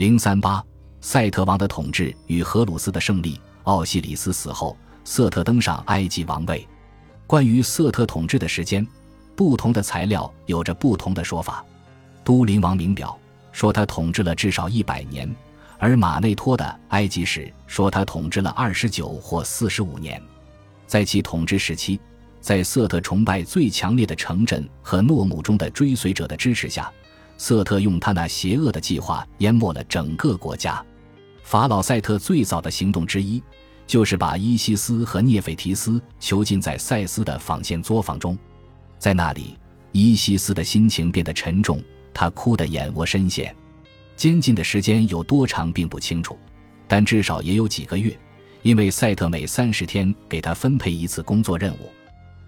零三八，赛特王的统治与荷鲁斯的胜利。奥西里斯死后，瑟特登上埃及王位。关于瑟特统治的时间，不同的材料有着不同的说法。都灵王名表说他统治了至少一百年，而马内托的《埃及史》说他统治了二十九或四十五年。在其统治时期，在瑟特崇拜最强烈的城镇和诺姆中的追随者的支持下。瑟特用他那邪恶的计划淹没了整个国家。法老赛特最早的行动之一，就是把伊西斯和涅斐提斯囚禁在塞斯的纺线作坊中。在那里，伊西斯的心情变得沉重，他哭得眼窝深陷。监禁的时间有多长并不清楚，但至少也有几个月，因为赛特每三十天给他分配一次工作任务。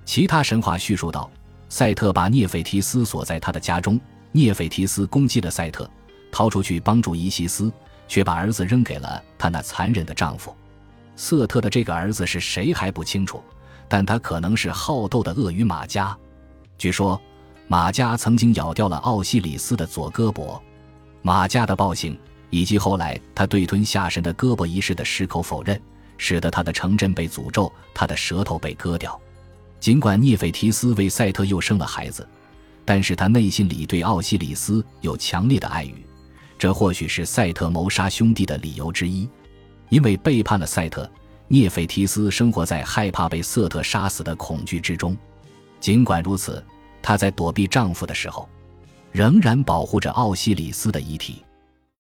其他神话叙述道，赛特把涅斐提斯锁在他的家中。涅斐提斯攻击了赛特，逃出去帮助伊西斯，却把儿子扔给了他那残忍的丈夫。瑟特的这个儿子是谁还不清楚，但他可能是好斗的鳄鱼马加。据说马加曾经咬掉了奥西里斯的左胳膊。马加的暴行以及后来他对吞下神的胳膊一事的矢口否认，使得他的城镇被诅咒，他的舌头被割掉。尽管涅斐提斯为赛特又生了孩子。但是他内心里对奥西里斯有强烈的爱欲，这或许是赛特谋杀兄弟的理由之一。因为背叛了赛特，涅斐提斯生活在害怕被瑟特杀死的恐惧之中。尽管如此，她在躲避丈夫的时候，仍然保护着奥西里斯的遗体。